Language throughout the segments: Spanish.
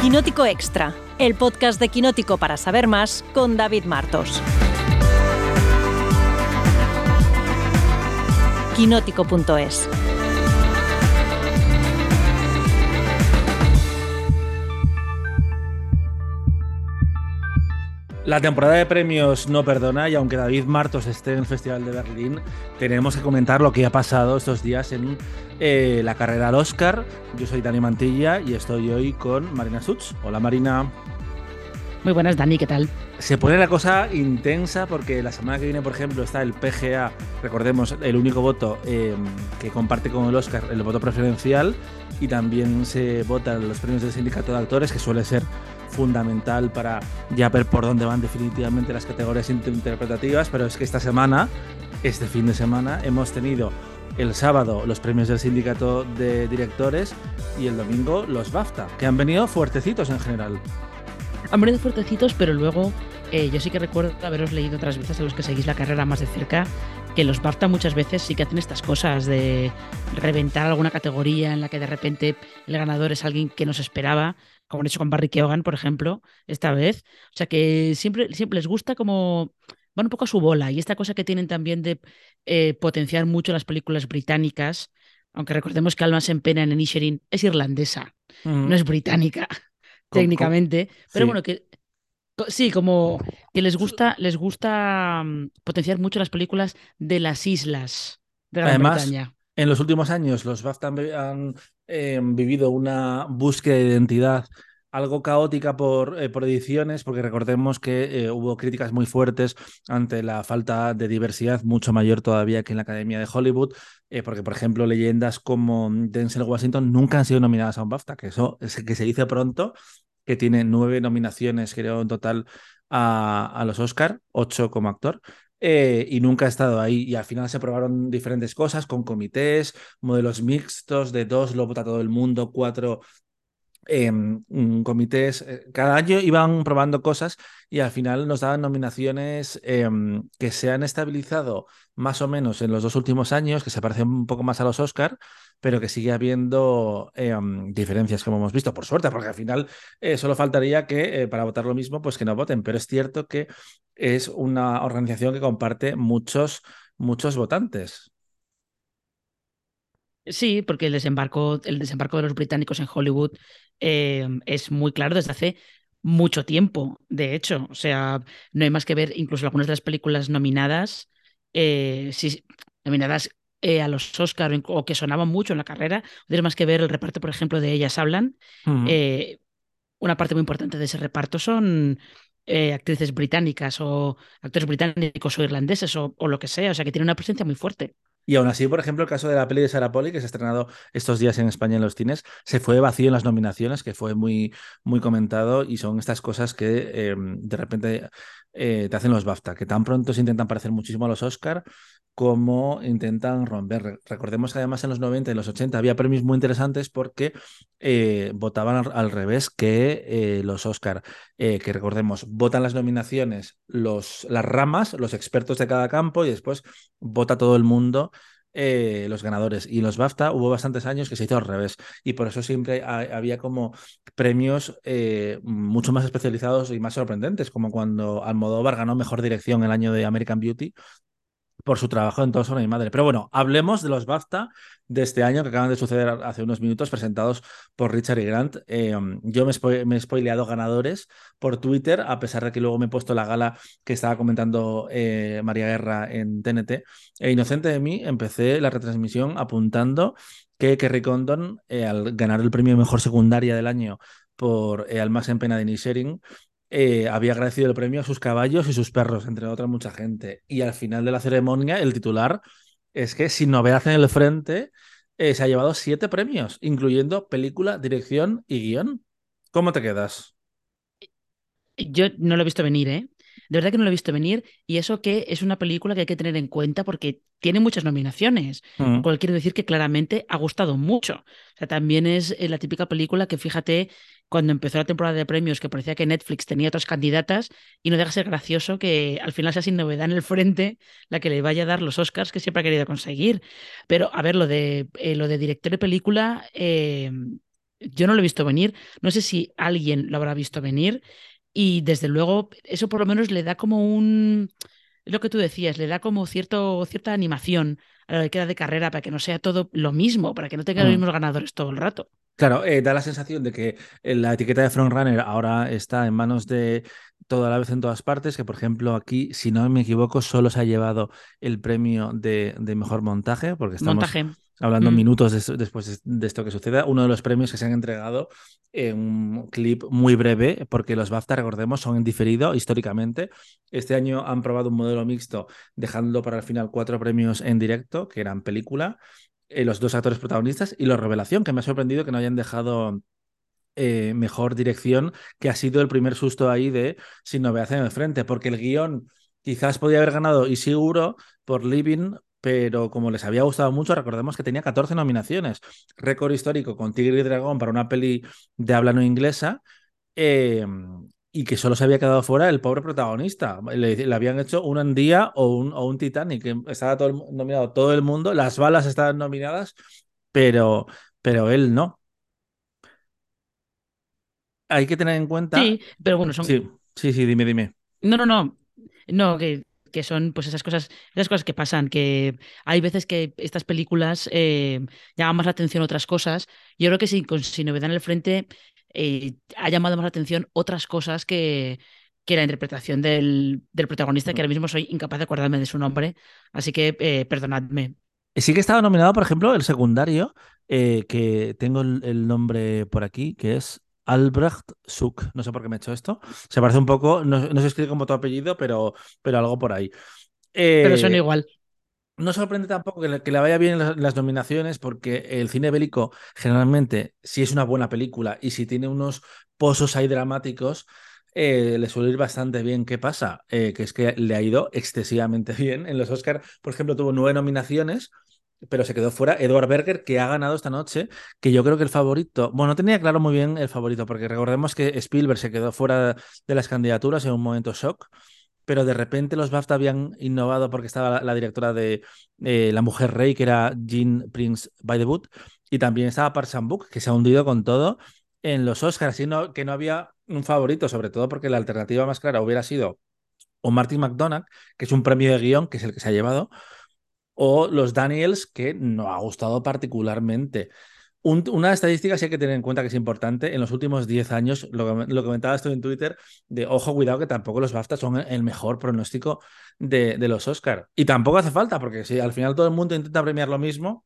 Quinótico Extra, el podcast de Quinótico para saber más con David Martos. Quinótico.es La temporada de premios no perdona y aunque David Martos esté en el Festival de Berlín, tenemos que comentar lo que ha pasado estos días en eh, la carrera al Oscar. Yo soy Dani Mantilla y estoy hoy con Marina Such. Hola Marina. Muy buenas Dani, ¿qué tal? Se pone la cosa intensa porque la semana que viene, por ejemplo, está el PGA, recordemos, el único voto em, que comparte con el Oscar, el voto preferencial, y también se votan los premios del sindicato de actores, que suele ser fundamental para ya ver por dónde van definitivamente las categorías interpretativas, pero es que esta semana, este fin de semana, hemos tenido el sábado los premios del sindicato de directores y el domingo los BAFTA, que han venido fuertecitos en general. Han venido fuertecitos, pero luego eh, yo sí que recuerdo haberos leído otras veces a los que seguís la carrera más de cerca que los BAFTA muchas veces sí que hacen estas cosas de reventar alguna categoría en la que de repente el ganador es alguien que no se esperaba como han hecho con Barry Keoghan, por ejemplo, esta vez. O sea que siempre, siempre les gusta como van un poco a su bola. Y esta cosa que tienen también de eh, potenciar mucho las películas británicas, aunque recordemos que Almas en Pena en Inisherin es irlandesa, no es británica técnicamente, pero bueno, que sí, como que les gusta, les gusta mm, potenciar mucho las películas de las islas de Gran Además, Bretaña. En los últimos años, los BAFTA han, eh, vivido una búsqueda de identidad algo caótica por, eh, por ediciones, porque recordemos que eh, hubo críticas muy fuertes ante la falta de diversidad, mucho mayor todavía que en la Academia de Hollywood, porque, por ejemplo, leyendas como Denzel Washington nunca han sido nominadas a un BAFTA, que eso es que se dice pronto, que tiene nueve nominaciones, creo, en total a, los Oscar, ocho como actor, eh, y nunca ha estado ahí. Y al final se probaron diferentes cosas con comités, modelos mixtos, de dos lo vota todo el mundo, cuatro em, mm, comités. Eh, cada año iban probando cosas y al final nos daban nominaciones em, que se han estabilizado más o menos en los dos últimos años, que se parecen un poco más a los Oscar, pero que sigue habiendo em, diferencias, como hemos visto, por suerte, porque al final eh, solo faltaría que para votar lo mismo, pues que no voten. Pero es cierto que es una organización que comparte muchos, muchos votantes. Sí, porque el desembarco, el desembarco de los británicos en Hollywood eh, es muy claro desde hace mucho tiempo, de hecho. O sea, no hay más que ver incluso algunas de las películas nominadas, eh, nominadas eh, a los Oscar o que sonaban mucho en la carrera. No hay más que ver el reparto, por ejemplo, de Ellas Hablan. una parte muy importante de ese reparto son eh, actrices británicas o actores británicos o irlandeses o, lo que sea, o sea que tiene una presencia muy fuerte. Y aún así, por ejemplo, el caso de la peli de Sarah Poli, que se ha estrenado estos días en España en los cines, se fue vacío en las nominaciones, que fue muy, muy comentado, y son estas cosas que em, de repente eh, te hacen los BAFTA, que tan pronto se intentan parecer muchísimo a los Oscar como intentan romper. Recordemos que además en los 90 y los 80 había premios muy interesantes porque eh, votaban al, revés que eh, los Oscar, que recordemos, votan las nominaciones, los, las ramas, los expertos de cada campo y después vota todo el mundo eh, los ganadores. Y los BAFTA hubo bastantes años que se hizo al revés. Y por eso siempre había como premios eh, mucho más especializados y más sorprendentes, como cuando Almodóvar ganó Mejor Dirección el año de American Beauty por su trabajo en Todo sobre mi madre. Pero bueno, hablemos de los BAFTA de este año que acaban de suceder hace unos minutos, presentados por Richard y Grant. Eh, yo me, he spoileado ganadores por Twitter, a pesar de que luego me he puesto la gala que estaba comentando eh, María Guerra en TNT. E inocente de mí, empecé la retransmisión apuntando que Kerry Condon, eh, al ganar el premio Mejor Secundaria del año por Al más en pena de Nisharing, eh, había agradecido el premio a sus caballos y sus perros, entre otras mucha gente. Y al final de la ceremonia, el titular es que, sin novedad en el frente, eh, se ha llevado siete premios, incluyendo película, dirección y guion. ¿Cómo te quedas? Yo no lo he visto venir, ¿eh? De verdad que no lo he visto venir y eso que es una película que hay que tener en cuenta porque tiene muchas nominaciones, mm. cual quiere decir que claramente ha gustado mucho. O sea, también es eh, la típica película que fíjate cuando empezó la temporada de premios que parecía que Netflix tenía otras candidatas y no deja de ser gracioso que al final sea sin novedad en el frente la que le vaya a dar los Oscars que siempre ha querido conseguir. Pero a ver, lo de, eh, lo de director de película... Eh, yo no lo he visto venir, no sé si alguien lo habrá visto venir y desde luego eso por lo menos le da como un, lo que tú decías, le da como cierto, cierta animación a lo que queda de carrera para que no sea todo lo mismo, para que no tenga los Mm. mismos ganadores todo el rato. Claro, eh, da la sensación de que eh, la etiqueta de frontrunner ahora está en manos de toda la vez en todas partes, que por ejemplo aquí, si no me equivoco, solo se ha llevado el premio de, de mejor montaje, porque estamos Montaje. hablando Mm. minutos de- después de, de esto que suceda. Uno de los premios que se han entregado en un clip muy breve, porque los BAFTA, recordemos, son en diferido históricamente. Este año han probado un modelo mixto, dejando para el final cuatro premios en directo, que eran película eh, los dos actores protagonistas y la revelación, que me ha sorprendido que no hayan dejado eh, mejor dirección, que ha sido el primer susto ahí de sin novedad en el frente, porque el guion quizás podía haber ganado y seguro por Living, pero como les había gustado mucho, recordemos que tenía 14 nominaciones, récord histórico con Tigre y Dragón para una peli de habla no inglesa. eh, y que solo se había quedado fuera el pobre protagonista. Le, le habían hecho un Andía o un, o un Titanic, que estaba todo el nominado todo el mundo, las balas estaban nominadas, pero, pero él no. Hay que tener en cuenta. Sí, pero bueno, son, Sí, sí, sí, dime, dime. No, no, no. No, que, que son pues esas cosas, esas cosas que pasan, que hay veces que estas películas eh, llaman más la atención otras cosas. Yo creo que sin, con- sin novedad en el frente eh, ha llamado más la atención otras cosas que, que la interpretación del, del protagonista, que ahora mismo soy incapaz de acordarme de su nombre, así que eh, perdonadme. Sí que estaba nominado, por ejemplo, el secundario, eh, que tengo el, el nombre por aquí, que es Albrecht Suk. No sé por qué me he hecho esto. Se parece un poco, no, no se escribe como tu apellido, pero, pero algo por ahí. Pero Eh, igual. No sorprende tampoco que le, que vaya bien en las, las nominaciones, porque el cine bélico generalmente, si es una buena película y si tiene unos pozos ahí dramáticos, eh, le suele ir bastante bien. ¿Qué pasa? Eh, que es que le ha ido excesivamente bien. En los Oscars, por ejemplo, tuvo nueve nominaciones, pero se quedó fuera Edward Berger, que ha ganado esta noche, que yo creo que el favorito, bueno, no tenía claro muy bien el favorito, porque recordemos que Spielberg se quedó fuera de las candidaturas en un momento shock pero de repente los BAFTA habían innovado porque estaba la, directora de eh, La Mujer Rey, que era Jean Prince by the Boot, y también estaba Park Chan-wook, que se ha hundido con todo en los Oscars, así no, que no había un favorito, sobre todo porque la alternativa más clara hubiera sido o Martin McDonagh, que es un premio de guion, que es el que se ha llevado, o los Daniels, que no ha gustado particularmente. Un- una estadística sí hay que tener en cuenta que es importante. En los últimos 10 años, lo, lo comentabas tú en Twitter, de ojo, cuidado, que tampoco los BAFTA son el mejor pronóstico de, de los Oscar. Y tampoco hace falta, porque si al final todo el mundo intenta premiar lo mismo,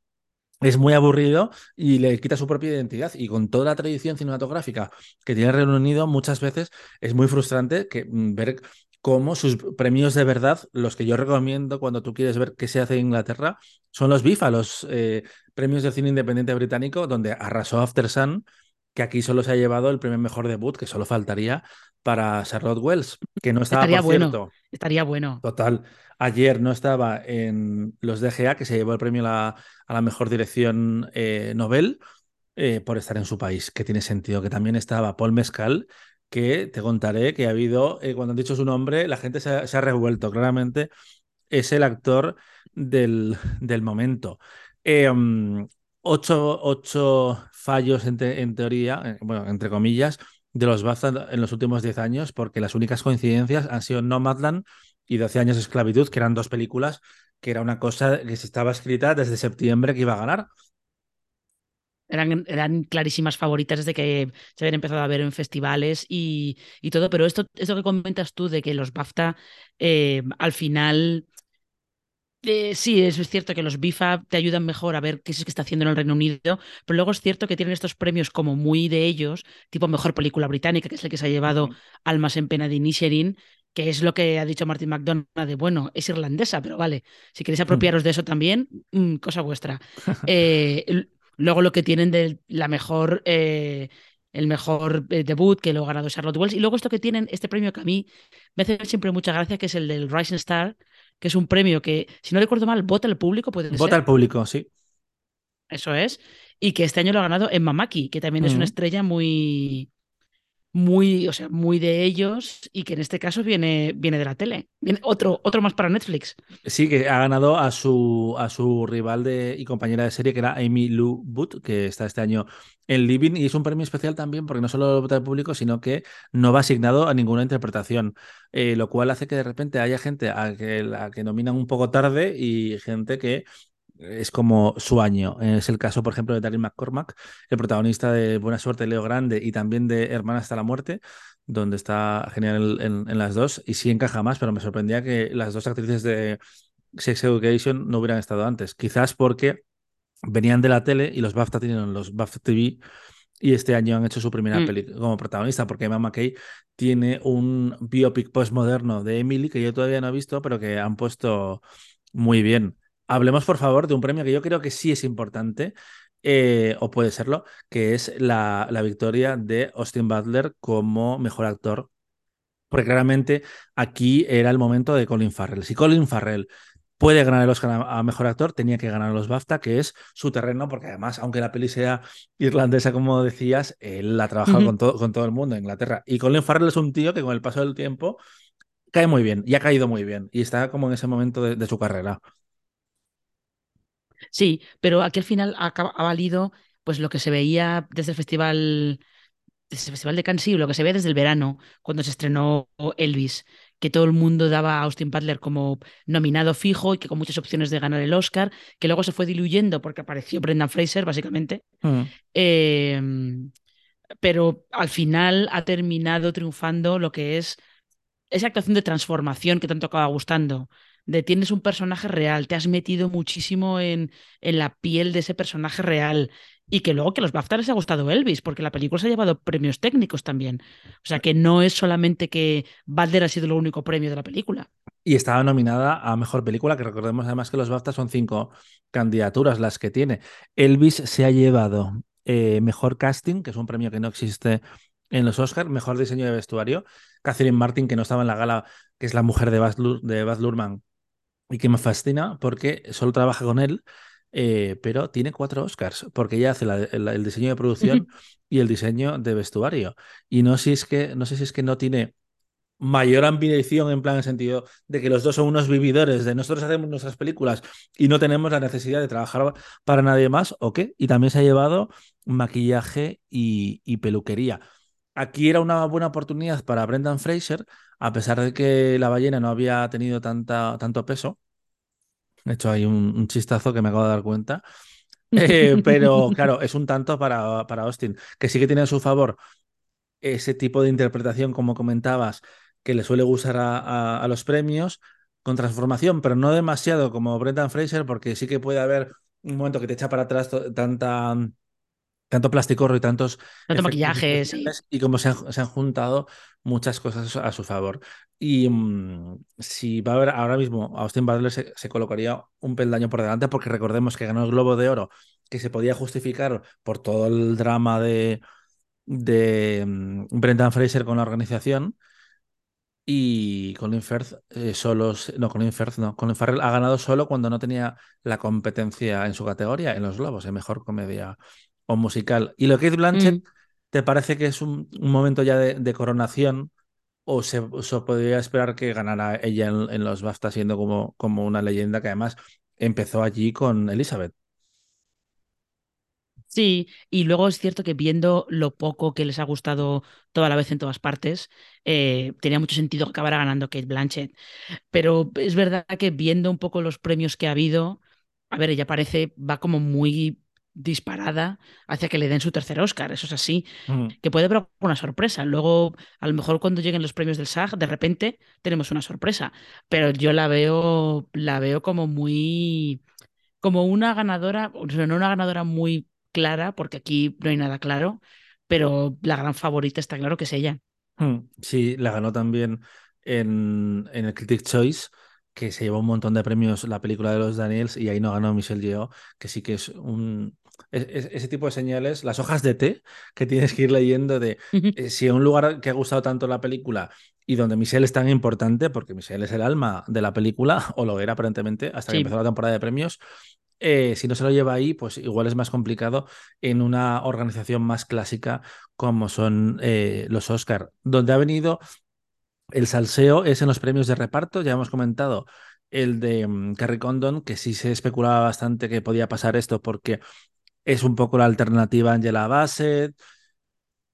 es muy aburrido y le quita su propia identidad. Y con toda la tradición cinematográfica que tiene el Reino Unido, muchas veces es muy frustrante que, mm, ver cómo sus premios de verdad, los que yo recomiendo cuando tú quieres ver qué se hace en Inglaterra, son los BIFA, los eh, premios del cine independiente británico, donde arrasó After Sun, que aquí solo se ha llevado el primer mejor debut, que solo faltaría para Charlotte Wells, que no estaba, Estaría por bueno. cierto. Estaría bueno. Total. Ayer no estaba en los DGA, que se llevó el premio a la, a la mejor dirección eh, Nobel eh, por estar en su país, que tiene sentido. Que también estaba Paul Mescal, que te contaré que ha habido, eh, cuando han dicho su nombre, la gente se ha, revuelto. Claramente es el actor del, del momento. Eh, um, ocho, ocho fallos en, te- en teoría, eh, bueno, entre comillas, de los BAFTA en los últimos 10 años, porque las únicas coincidencias han sido Nomadland y 12 años de esclavitud, que eran dos películas que era una cosa que se estaba escrita desde septiembre que iba a ganar. Eran, eran clarísimas favoritas desde que se habían empezado a ver en festivales y, y todo, pero esto, esto que comentas tú de que los BAFTA eh, al final, eh, sí, eso es cierto que los BIFA te ayudan mejor a ver qué es lo que está haciendo en el Reino Unido, pero luego es cierto que tienen estos premios como muy de ellos, tipo Mejor Película Británica, que es el que se ha llevado. Almas en Pena de Inisherin, que es lo que ha dicho Martin McDonagh de, bueno, es irlandesa, pero vale, si queréis apropiaros de eso también, mm, cosa vuestra. Eh, luego lo que tienen de la mejor, eh, el mejor eh, debut que lo ha ganado Charlotte Wells. Y luego esto que tienen, este premio que a mí me hace siempre mucha gracia, que es el del Rising Star, que es un premio que, si no recuerdo mal, vota el público, puede Vota al público, sí. Eso es. Y que este año lo ha ganado Emma Mackey, que también es una Ujú. estrella muy, muy, o sea, muy de ellos y que en este caso viene, viene de la tele. Viene otro, otro más para Netflix. Sí, que ha ganado a su, a su rival de, y compañera de serie, que era Amy Lou Booth, que está este año en Living, y es un premio especial también porque no solo lo vota el público, sino que no va asignado a ninguna interpretación, eh, lo cual hace que de repente haya gente a que, a que nominan un poco tarde y gente que es como su año. Es el caso, por ejemplo, de Daryl McCormack, el protagonista de Buena Suerte, Leo Grande y también de Hermana hasta la muerte, donde está genial en, las dos y sí encaja más, pero me sorprendía que las dos actrices de Sex Education no hubieran estado antes. Quizás porque venían de la tele y los BAFTA tienen los BAFTA TV y este año han hecho su primera mm. película como protagonista, porque Emma McKay tiene un biopic postmoderno de Emily que yo todavía no he visto, pero que han puesto muy bien. Hablemos, por favor, de un premio que yo creo que sí es importante, eh, o puede serlo, que es la, la, victoria de Austin Butler como mejor actor. Porque claramente aquí era el momento de Colin Farrell. Si Colin Farrell puede ganar el Oscar a, mejor actor, tenía que ganar los BAFTA, que es su terreno, porque además, aunque la peli sea irlandesa, como decías, él ha trabajado con, todo, con todo el mundo en Inglaterra. Y Colin Farrell es un tío que con el paso del tiempo cae muy bien y ha caído muy bien y está como en ese momento de su carrera. Sí, pero aquí al final ha, valido pues lo que se veía desde el festival, desde el festival de Cannes, lo que se ve desde el verano, cuando se estrenó Elvis, que todo el mundo daba a Austin Butler como nominado fijo y que con muchas opciones de ganar el Oscar, que luego se fue diluyendo porque apareció Brendan Fraser, básicamente. Mm. Em, pero al final ha terminado triunfando lo que es esa actuación de transformación que tanto acaba gustando de tienes un personaje real, te has metido muchísimo en, en la piel de ese personaje real y que luego que los BAFTA les ha gustado Elvis, porque la película se ha llevado premios técnicos también. O sea que no es solamente que Balder ha sido el único premio de la película. Y estaba nominada a Mejor Película, que recordemos además que los BAFTA son cinco candidaturas las que tiene. Elvis se ha llevado eh, Mejor Casting, que es un premio que no existe en los Oscars, Mejor Diseño de Vestuario. Catherine Martin, que no estaba en la gala, que es la mujer de Baz, de Baz Luhrmann, y que me fascina porque solo trabaja con él, eh, pero tiene cuatro Oscars, porque ella hace el, diseño de producción y el diseño de vestuario. Y no, si es que, no sé si es que no tiene mayor ambición en plan en sentido de que los dos son unos vividores, de nosotros hacemos nuestras películas y no tenemos la necesidad de trabajar para nadie más, ¿o qué? Y también se ha llevado maquillaje y, y peluquería. Aquí era una buena oportunidad para Brendan Fraser, a pesar de que la ballena no había tenido tanta, tanto peso. De hecho, hay un, chistazo que me acabo de dar cuenta. Eh, pero claro, es un tanto para, para Austin, que sí que tiene a su favor ese tipo de interpretación, como comentabas, que le suele gustar a, los premios, con transformación, pero no demasiado como Brendan Fraser, porque sí que puede haber un momento que te echa para atrás tanta tanto plástico y tantos Tanto maquillaje, y como se han, juntado muchas cosas a su favor. Y mm, si va a haber ahora mismo, Austin Butler se, colocaría un peldaño por delante porque recordemos que ganó el Globo de Oro, que se podía justificar por todo el drama de, de mm, Brendan Fraser con la organización. Y Colin Firth eh, solo, no, Colin Firth no, Colin Farrell ha ganado solo cuando no tenía la competencia en su categoría, en los Globos, en Mejor Comedia o musical. ¿Y lo que es Blanchett, mm. te parece que es un, momento ya de, coronación o se, podría esperar que ganara ella en, los BAFTA siendo como, como una leyenda que además empezó allí con Elizabeth? Sí, y luego es cierto que viendo lo poco que les ha gustado toda la vez en todas partes, eh, tenía mucho sentido que acabara ganando Kate Blanchett. Pero es verdad que viendo un poco los premios que ha habido, a ver, ella parece, va como muy disparada hacia que le den su tercer Oscar. Eso es así, que puede haber una sorpresa. Luego, a lo mejor cuando lleguen los premios del SAG, de repente tenemos una sorpresa. Pero yo la veo, la veo como muy, como una ganadora, o sea, no una ganadora muy clara, porque aquí no hay nada claro, pero la gran favorita está claro que es ella. Sí, la ganó también en, en el Critic Choice que se llevó un montón de premios la película de los Daniels y ahí no ganó Michelle Yeoh, que sí que es un, ese tipo de señales, las hojas de té que tienes que ir leyendo de eh, si en un lugar que ha gustado tanto la película y donde Michelle es tan importante, porque Michelle es el alma de la película, o lo era aparentemente, hasta que empezó la temporada de premios, eh, si no se lo lleva ahí, pues igual es más complicado en una organización más clásica como son eh, los Oscar, donde ha venido el salseo es en los premios de reparto, ya hemos comentado el de um, Carrie Condon, que sí se especulaba bastante que podía pasar esto porque es un poco la alternativa a Angela Bassett.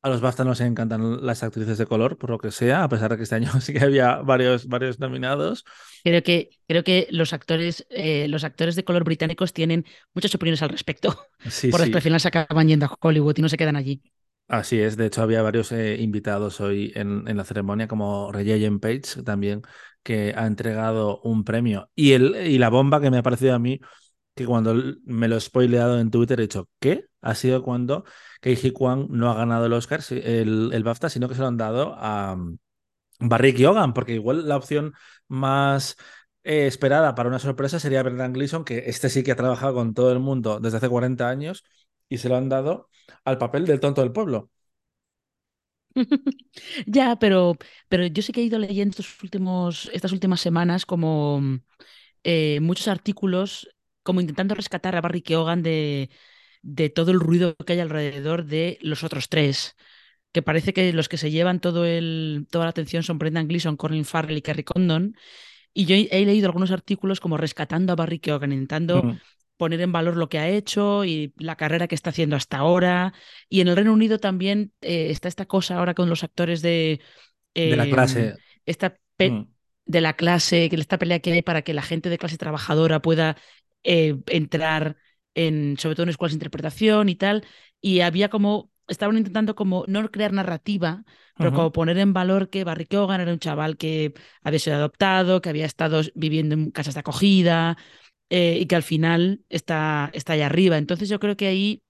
A los BAFTA nos encantan las actrices de color, por lo que sea, a pesar de que este año sí que había varios, varios nominados. Creo que, creo que los actores, eh, los actores de color británicos tienen muchas opiniones al respecto. Sí, por sí. que al final se acaban yendo a Hollywood y no se quedan allí. Así es, de hecho había varios eh, invitados hoy en, en, la ceremonia, como Reggie Page también, que ha entregado un premio. Y, el, y la bomba que me ha parecido a mí, que cuando me lo he spoileado en Twitter he dicho, ¿qué? Ha sido cuando Keiji Kwan no ha ganado el Oscar, el, el BAFTA, sino que se lo han dado a um, Barry Keoghan, porque igual la opción más eh, esperada para una sorpresa sería Brendan Gleeson, que este sí que ha trabajado con todo el mundo desde hace 40 años y se lo han dado al papel del tonto del pueblo. ya, pero, pero yo sí que he ido leyendo estos últimos, estas últimas semanas como eh, muchos artículos como intentando rescatar a Barry Keoghan de, de todo el ruido que hay alrededor de los otros tres. Que parece que los que se llevan todo el, toda la atención son Brendan Gleeson, Colin Farrell y Kerry Condon. Y yo he, leído algunos artículos como rescatando a Barry Keoghan, intentando mm. poner en valor lo que ha hecho y la carrera que está haciendo hasta ahora. Y en el Reino Unido también eh, está esta cosa ahora con los actores de... Eh, de la clase. Esta mm. De la clase, que esta pelea que hay para que la gente de clase trabajadora pueda eh, entrar en, sobre todo en escuelas de interpretación y tal, y había como, estaban intentando como no crear narrativa, pero uh -huh. como poner en valor que Barry Keoghan era un chaval que había sido adoptado, que había estado viviendo en casas de acogida eh, y que al final está, está allá arriba. Entonces yo creo que ahí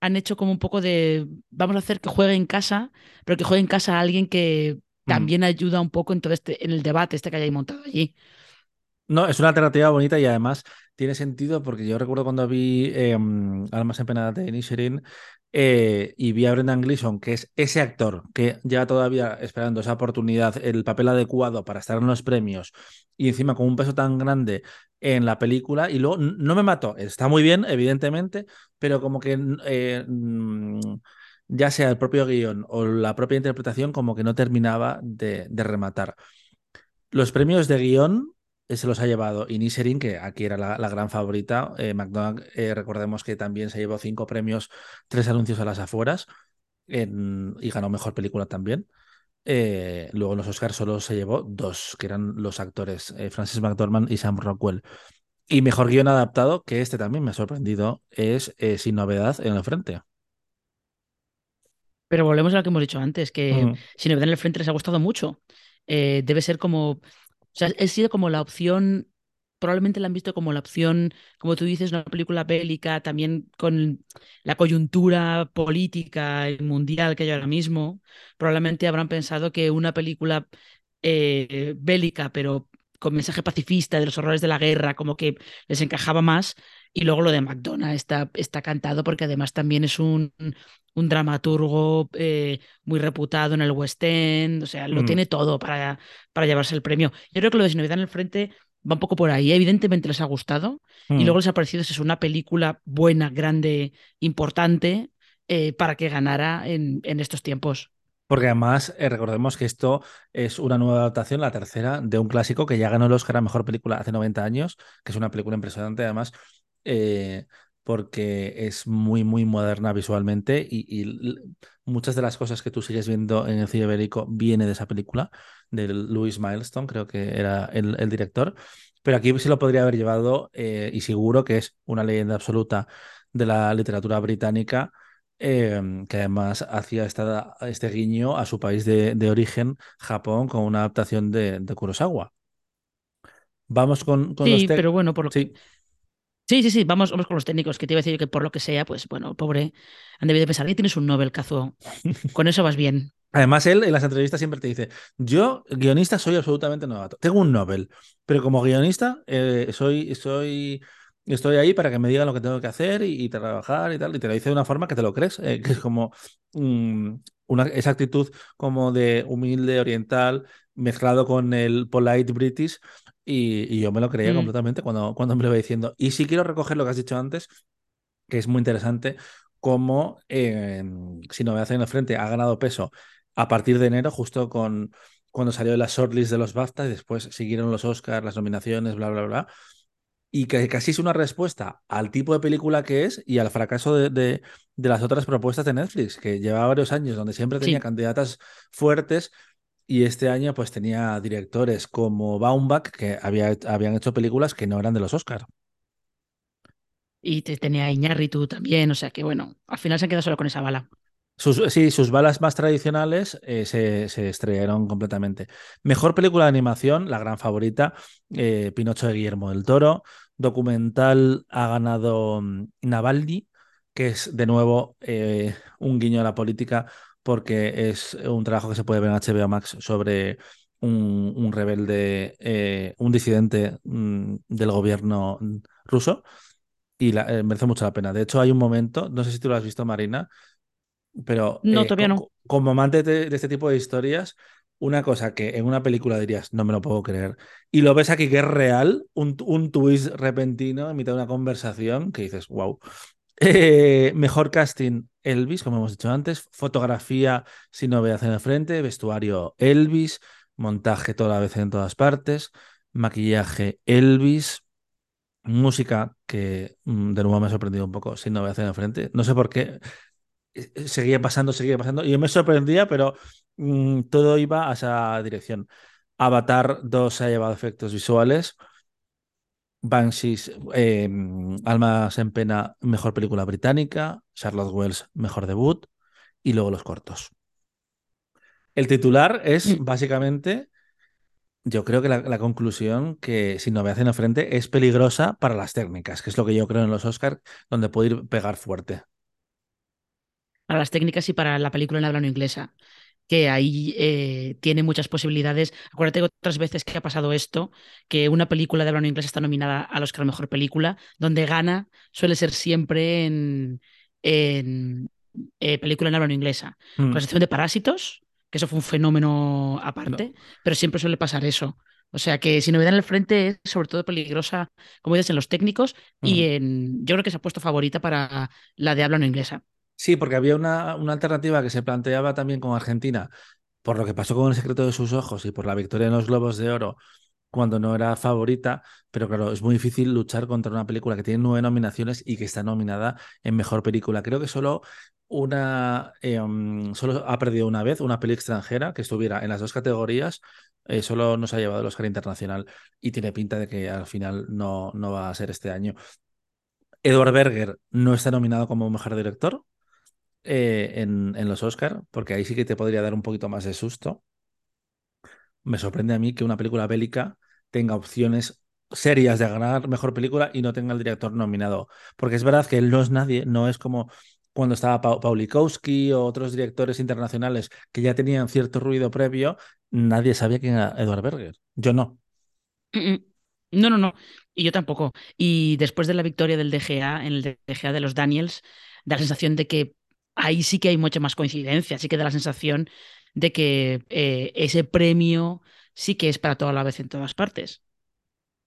han hecho como un poco de, vamos a hacer que juegue en casa, pero que juegue en casa a alguien que también mm. ayuda un poco en todo este, en el debate este que hayáis montado allí. No, es una alternativa bonita y además tiene sentido porque yo recuerdo cuando vi eh, Almas Empenadas de Nisherin y vi a Brendan Gleeson, que es ese actor que lleva todavía esperando esa oportunidad, el papel adecuado para estar en los premios y encima con un peso tan grande en la película y luego no me mató, está muy bien, evidentemente, pero como que eh, ya sea el propio guion o la propia interpretación como que no terminaba de, de rematar. Los premios de guion se los ha llevado Inisherin, que aquí era la, la gran favorita. Eh, McDonald, eh, recordemos que también se llevó cinco premios, tres anuncios a las afueras en, y ganó mejor película también. Eh, luego en los Oscars solo se llevó dos, que eran los actores, eh, Francis McDormand y Sam Rockwell. Y mejor guion adaptado, que este también me ha sorprendido, es eh, Sin Novedad en el Frente. Pero volvemos a lo que hemos dicho antes, que uh -huh. Sin Novedad en el Frente les ha gustado mucho. debe ser como o sea, ha sido como la opción, probablemente la han visto como la opción, como tú dices, una película bélica, también con la coyuntura política y mundial que hay ahora mismo. Probablemente habrán pensado que una película eh, bélica, pero con mensaje pacifista de los horrores de la guerra, como que les encajaba más. Y luego lo de McDonald's está, está cantado porque además también es un, un dramaturgo eh, muy reputado en el West End, o sea, lo mm. tiene todo para, para llevarse el premio. Yo creo que lo de Sin Novedad en el Frente va un poco por ahí. Evidentemente les ha gustado mm. y luego les ha parecido es una película buena, grande, importante eh, para que ganara en, en estos tiempos. Porque además, eh, recordemos que esto es una nueva adaptación, la tercera, de un clásico que ya ganó el Oscar a Mejor Película hace 90 años, que es una película impresionante además, eh, porque es muy, muy moderna visualmente y, y, muchas de las cosas que tú sigues viendo en el cine bélico viene de esa película, de Louis Milestone, creo que era el, el director, pero aquí se lo podría haber llevado eh, y seguro que es una leyenda absoluta de la literatura británica eh, que además hacía esta, este guiño a su país de, de, origen, Japón, con una adaptación de, de Kurosawa. Vamos con, con sí, los pero bueno, por lo sí. Sí, sí, sí, vamos, vamos con los técnicos, que te iba a decir que por lo que sea, pues bueno, pobre, han debido pensar, que tienes un Nobel, Cazo, con eso vas bien. Además, él en las entrevistas siempre te dice, yo guionista soy absolutamente novato, tengo un Nobel, pero como guionista eh, soy, soy estoy ahí para que me digan lo que tengo que hacer y, y trabajar y tal, y te lo dice de una forma que te lo crees, eh, que es como um, una, esa actitud como de humilde oriental mezclado con el polite british, Y, yo me lo creía Mm. completamente cuando, cuando me lo iba diciendo. Y sí quiero recoger lo que has dicho antes, que es muy interesante, cómo eh, Si no me hacen el frente ha ganado peso a partir de enero, justo con cuando salió la shortlist de los BAFTA y después siguieron los Oscars, las nominaciones, bla, bla, bla. Y que casi es una respuesta al tipo de película que es y al fracaso de, de, de las otras propuestas de Netflix, que llevaba varios años donde siempre tenía Sí. candidatas fuertes y este año pues tenía directores como Baumbach que había, habían hecho películas que no eran de los Oscars. Y te, tenía Iñárritu también, o sea que bueno, al final se han quedado solo con esa bala. Sus, sí, sus balas más tradicionales eh, se, se, estrellaron completamente. Mejor película de animación, la gran favorita, eh, Pinocho de Guillermo del Toro. Documental ha ganado um, Navalny, que es de nuevo eh, un guiño a la política, porque es un trabajo que se puede ver en HBO Max sobre un, un rebelde, eh, un disidente mm, del gobierno ruso. Y la, eh, merece mucho la pena. De hecho, hay un momento, no sé si tú lo has visto, Marina, pero No, eh, todavía no. co- como amante de, de este tipo de historias, una cosa que en una película dirías, no me lo puedo creer, y lo ves aquí que es real, un, un twist repentino en mitad de una conversación que dices, wow. Mejor casting, Elvis, como hemos dicho antes, fotografía, sin novedad en el frente, vestuario, Elvis, montaje toda la vez en todas partes, maquillaje, Elvis. Música que mm, de nuevo me ha sorprendido un poco sin novedad en el frente. No sé por qué eh, seguía pasando, seguía pasando. Y yo me sorprendía, pero mmm, todo iba a esa dirección. Avatar 2 se ha llevado efectos visuales. Banshees, eh, Almas en Pena, mejor película británica. Charlotte Wells, mejor debut. Y luego los cortos. El titular es Mm. básicamente, yo creo que la, la conclusión que si no me hacen frente es peligrosa para las técnicas, que es lo que yo creo en los Oscars, donde puede ir pegar fuerte. Para las técnicas y para la película en habla no inglesa, que ahí eh, tiene muchas posibilidades. Acuérdate que otras veces que ha pasado esto, que una película de habla no inglesa está nominada al Oscar Mejor Película, donde gana suele ser siempre en, en eh, película en habla no inglesa. Con Mm. la excepción de Parásitos, que eso fue un fenómeno aparte, No. pero siempre suele pasar eso. O sea que si novedad en el frente es sobre todo peligrosa, como dices, en los técnicos y Mm. en, yo creo que se ha puesto favorita para la de habla no inglesa. Sí, porque había una, una alternativa que se planteaba también con Argentina, por lo que pasó con El secreto de sus ojos y por la victoria en los Globos de Oro, cuando no era favorita, pero claro, es muy difícil luchar contra una película que tiene nueve nominaciones y que está nominada en mejor película. Creo que solo una um, solo ha perdido una vez una peli extranjera que estuviera en las dos categorías, eh, solo nos ha llevado el Oscar Internacional y tiene pinta de que al final no, no va a ser este año. Edward Berger no está nominado como mejor director eh, en, en, los Oscar, porque ahí sí que te podría dar un poquito más de susto. Me sorprende a mí que una película bélica tenga opciones serias de ganar mejor película y no tenga el director nominado. Porque es verdad que él no es nadie, no es como cuando estaba pa Paulikowski o otros directores internacionales que ya tenían cierto ruido previo, nadie sabía quién era Edward Berger. Yo no. No, no, no. Y yo tampoco. Y después de la victoria del DGA, en el DGA de los Daniels, da la sensación de que ahí sí que hay mucha más coincidencia, sí que da la sensación de que eh, ese premio sí que es para toda la vez en todas partes.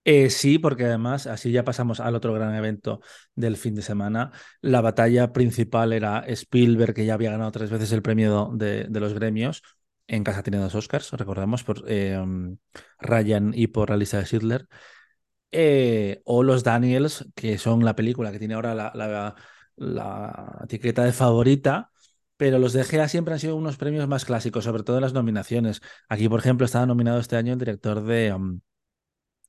Eh, sí, porque además así ya pasamos al otro gran evento del fin de semana. La batalla principal era Spielberg, que ya había ganado tres veces el premio de, los gremios. En casa tiene dos Oscars, recordamos, por eh, Ryan y por Alicia Schindler. Eh, o los Daniels, que son la película que tiene ahora la etiqueta de favorita, pero los de GA siempre han sido unos premios más clásicos, sobre todo en las nominaciones. Aquí, por ejemplo, estaba nominado este año el director de, um,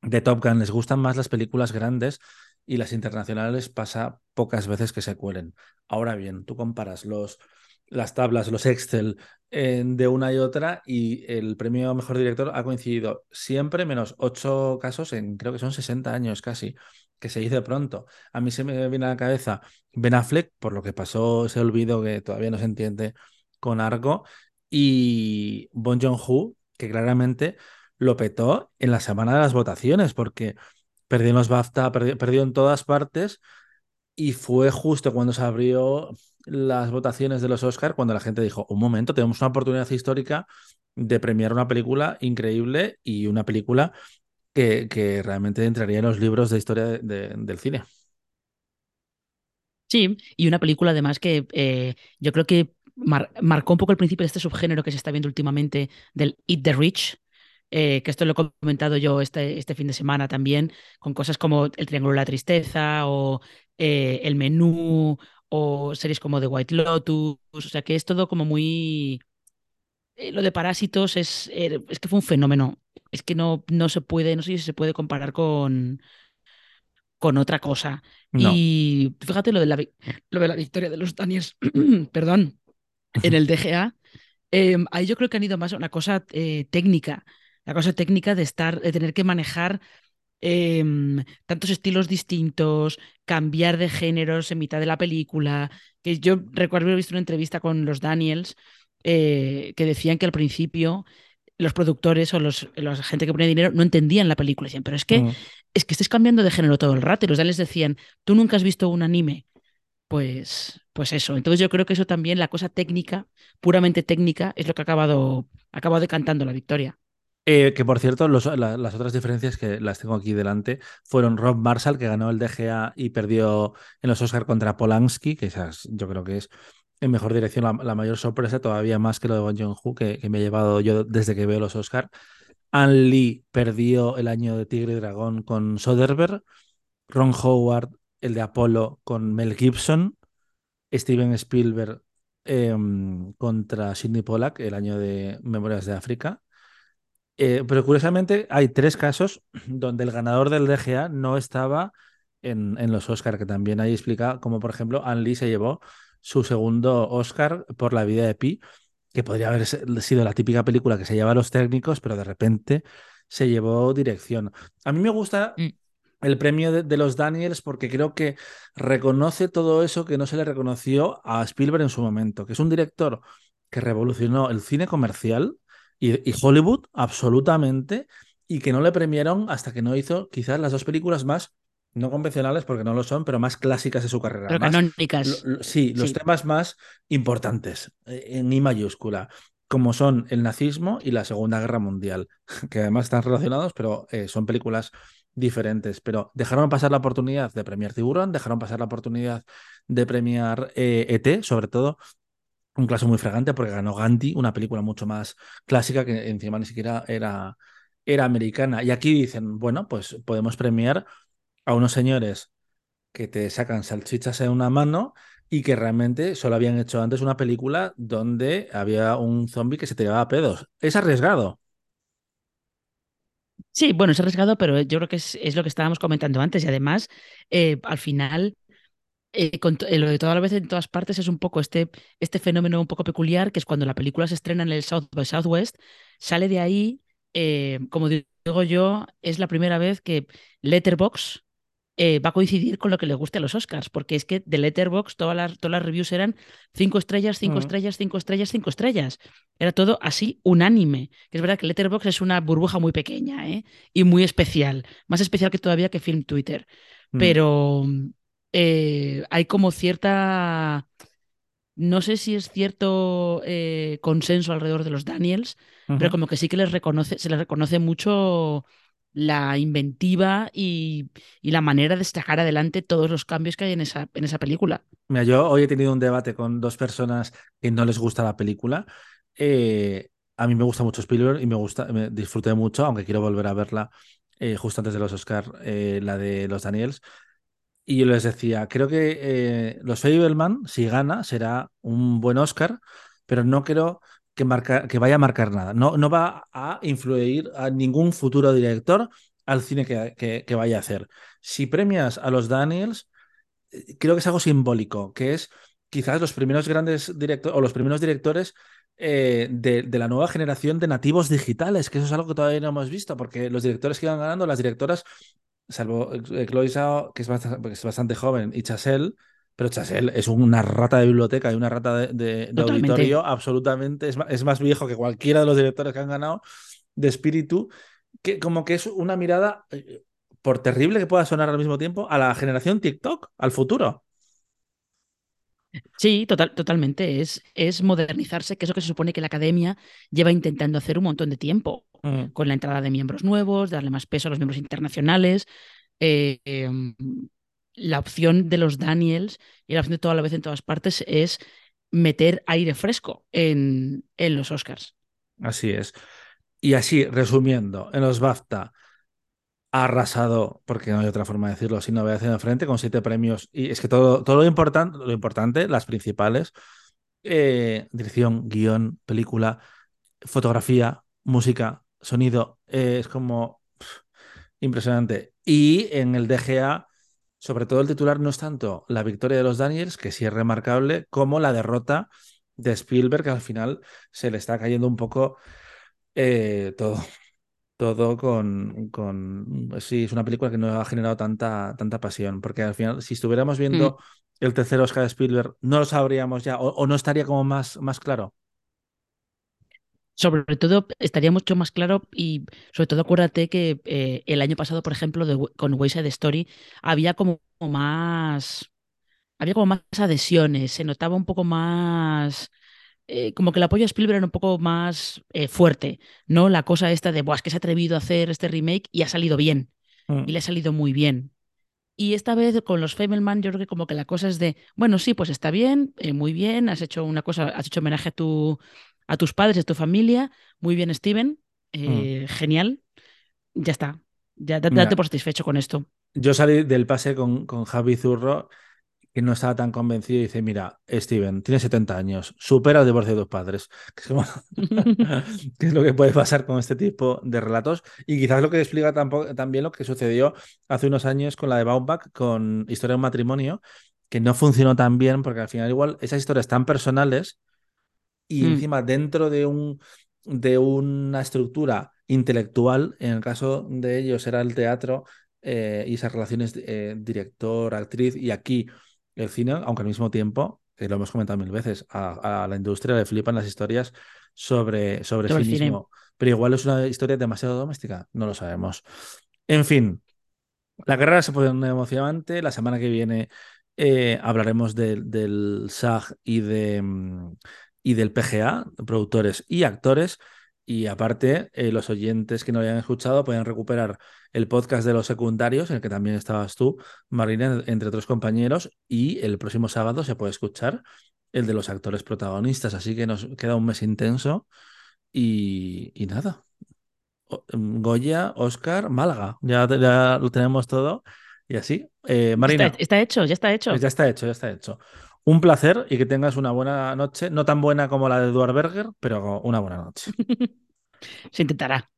de Top Gun. Les gustan más las películas grandes y las internacionales pasa pocas veces que se cuelen. Ahora bien, tú comparas los, las tablas, los Excel de una y otra y el premio mejor director ha coincidido siempre, menos ocho casos en creo que son 60 años casi, que se dice pronto. A mí se me viene a la cabeza Ben Affleck, por lo que pasó ese olvido que todavía no se entiende con Argo, y Bon Joon-ho, que claramente lo petó en la semana de las votaciones, porque perdió en los BAFTA, perdió, perdió en todas partes, y fue justo cuando se abrió las votaciones de los Oscars, cuando la gente dijo, un momento, tenemos una oportunidad histórica de premiar una película increíble y una película que, realmente entraría en los libros de historia del cine. Sí, y una película además que eh, yo creo que marcó un poco el principio de este subgénero que se está viendo últimamente del Eat the Rich, eh, que esto lo he comentado yo este, este fin de semana también, con cosas como El Triángulo de la Tristeza o eh, El Menú o series como The White Lotus, o sea que es todo como muy... lo de Parásitos es, es que fue un fenómeno, es que no, no se puede, no sé si se puede comparar con, con otra cosa. Y fíjate lo de, la, lo de la victoria de los Daniels, perdón, en el DGA. Em, ahí yo creo que han ido más a una cosa eh, técnica, la cosa técnica de estar, de tener que manejar em, tantos estilos distintos, cambiar de géneros en mitad de la película. Que yo recuerdo haber visto una entrevista con los Daniels eh, que decían que al principio los productores o los, la gente que pone dinero no entendían la película. Decían, pero es que, es que estés cambiando de género todo el rato. Y los les decían, tú nunca has visto un anime. Pues, pues eso. Entonces yo creo que eso también, la cosa técnica, puramente técnica, es lo que ha acabado, ha acabado decantando la victoria. Eh, que por cierto, las otras diferencias que las tengo aquí delante fueron Rob Marshall, que ganó el DGA y perdió en los Oscar contra Polanski, que esas, yo creo que es en mejor dirección la, mayor sorpresa, todavía más que lo de Won Jong-ho, que, me he llevado yo desde que veo los Oscar. Ann Lee perdió el año de Tigre y Dragón con Soderbergh. Ron Howard, el de Apolo, con Mel Gibson. Steven Spielberg em, contra Sidney Pollack, el año de Memorias de África. Eh, pero curiosamente hay tres casos donde el ganador del DGA no estaba en, en los Oscar, que también ahí explica como por ejemplo Ann Lee se llevó su segundo Oscar por la vida de Pi, que podría haber sido la típica película que se lleva a los técnicos, pero de repente se llevó dirección. A mí me gusta mm. el premio de, los Daniels porque creo que reconoce todo eso que no se le reconoció a Spielberg en su momento, que es un director que revolucionó el cine comercial y, y Hollywood absolutamente y que no le premiaron hasta que no hizo quizás las dos películas más no convencionales porque no lo son, pero más clásicas de su carrera. Pero canónicas. sí, los temas más importantes, eh, en I mayúscula, como son el nazismo y la Segunda Guerra Mundial, que además están relacionados, pero eh, son películas diferentes. Pero dejaron pasar la oportunidad de premiar Tiburón, dejaron pasar la oportunidad de premiar ET, eh, e sobre todo. Un caso muy fragante porque ganó Gandhi, una película mucho más clásica que encima ni siquiera era, era americana. Y aquí dicen, bueno, pues podemos premiar a unos señores que te sacan salchichas en una mano y que realmente solo habían hecho antes una película donde había un zombie que se tiraba a pedos. Es arriesgado. Sí, bueno, es arriesgado, pero yo creo que es, lo que estábamos comentando antes y además, eh, al final, eh, eh, lo de toda la vez en todas partes es un poco este, este fenómeno un poco peculiar, que es cuando la película se estrena en el South by Southwest, sale de ahí, como digo yo, es la primera vez que Letterbox eh, va a coincidir con lo que le guste a los Oscars, porque es que de Letterbox todas las, todas las reviews eran cinco estrellas, cinco mm. estrellas, cinco estrellas, cinco estrellas. Era todo así unánime. Es verdad que Letterbox es una burbuja muy pequeña ¿eh? y muy especial, más especial que todavía que Film Twitter. Mm. Pero eh, hay como cierta, no sé si es cierto consenso alrededor de los Daniels, pero como que sí que les reconoce, se les reconoce mucho la inventiva y, la manera de sacar adelante todos los cambios que hay en esa, película. Mira, yo hoy he tenido un debate con dos personas que no les gusta la película. Eh, a mí me gusta mucho Spielberg y me gusta, me disfruté mucho, aunque quiero volver a verla eh, justo antes de los Oscar, eh, la de los Daniels. Y yo les decía, creo que los Fableman, si gana, será un buen Oscar, pero no creo que, que vaya a marcar nada. No, no va a influir a ningún futuro director al cine que, que, vaya a hacer. Si premias a los Daniels, eh, creo que es algo simbólico, que es quizás los primeros grandes directores o los primeros directores eh, de, de, la nueva generación de nativos digitales, que eso es algo que todavía no hemos visto, porque los directores que iban ganando, las directoras, salvo eh, Chloe Zhao, que es bastante, es bastante joven, y Chasel, pero Chasel es una rata de biblioteca y una rata de, auditorio absolutamente. Es más, es más, viejo que cualquiera de los directores que han ganado de espíritu, que como que es una mirada, eh, por terrible que pueda sonar al mismo tiempo, a la generación TikTok, al futuro. Sí, total, totalmente. Es, es modernizarse, que es lo que se supone que la academia lleva intentando hacer un montón de tiempo, Mm. con la entrada de miembros nuevos, darle más peso a los miembros internacionales. eh, em, la opción de los Daniels y la opción de toda la vez en todas partes es meter aire fresco en, en los Oscars. Así es. Y así, resumiendo, en los BAFTA ha arrasado, porque no hay otra forma de decirlo, sino voy haciendo frente con siete premios. Y es que todo, todo lo, importante, lo importante, las principales, eh, dirección, guion, película, fotografía, música, sonido, eh, es como impresionante. Y en el DGA, sobre todo el titular no es tanto la victoria de los Daniels, que sí es remarcable, como la derrota de Spielberg, que al final se le está cayendo un poco eh, todo. Todo con, con. Sí, es una película que no ha generado tanta, tanta pasión. Porque al final, si estuviéramos viendo el tercer Oscar de Spielberg, no lo sabríamos ya, o, o no estaría como más, más claro. Sobre todo, estaría mucho más claro y sobre todo acuérdate que eh, el año pasado, por ejemplo, de- con West Side Story, había como más, había como más adhesiones, se notaba un poco más, eh, como que el apoyo a Spielberg era un poco más eh, fuerte, ¿no? La cosa esta de, Buah, es que se ha atrevido a hacer este remake y ha salido bien, Mm. y le ha salido muy bien. Y esta vez con los Fableman, yo creo que como que la cosa es de, bueno, sí, pues está bien, eh, muy bien, has hecho una cosa, has hecho homenaje a tu, a tus padres, a tu familia, muy bien, Steven, eh, genial, ya está, ya Mira. date por satisfecho con esto. Yo salí del pase con, con Javi Zurro, que no estaba tan convencido, y dice: Mira, Steven, tienes 70 años, supera el divorcio de tus padres. Que es lo que puede pasar con este tipo de relatos. Y quizás lo que explica tampoco, también lo que sucedió hace unos años con la de Baumbach, con Historia de un matrimonio, que no funcionó tan bien, porque al final, igual, esas historias tan personales y Mm. encima dentro de un de una estructura intelectual, en el caso de ellos era el teatro eh, y esas relaciones eh, director-actriz y aquí el cine, aunque al mismo tiempo, que lo hemos comentado mil veces, a, a la industria le flipan las historias sobre, sobre, Sobre sí mismo, pero igual es una historia demasiado doméstica, no lo sabemos. En fin, la carrera se pone emocionante. La semana que viene eh, hablaremos del- del SAG y, de, mm, y del PGA, productores y actores. Y aparte, eh, los oyentes que no hayan escuchado pueden recuperar el podcast de los secundarios, en el que también estabas tú, Marina, entre otros compañeros. Y el próximo sábado se puede escuchar el de los actores protagonistas. Así que nos queda un mes intenso. Y, y nada. Mm, Goya, Oscar, Málaga. Ya, ya lo tenemos todo. Y así. Eh, Marina, Está, está hecho, ya está hecho. pues ya está hecho, ya está hecho. Un placer y que tengas una buena noche. No tan buena como la de Eduard Berger, pero una buena noche. Se intentará.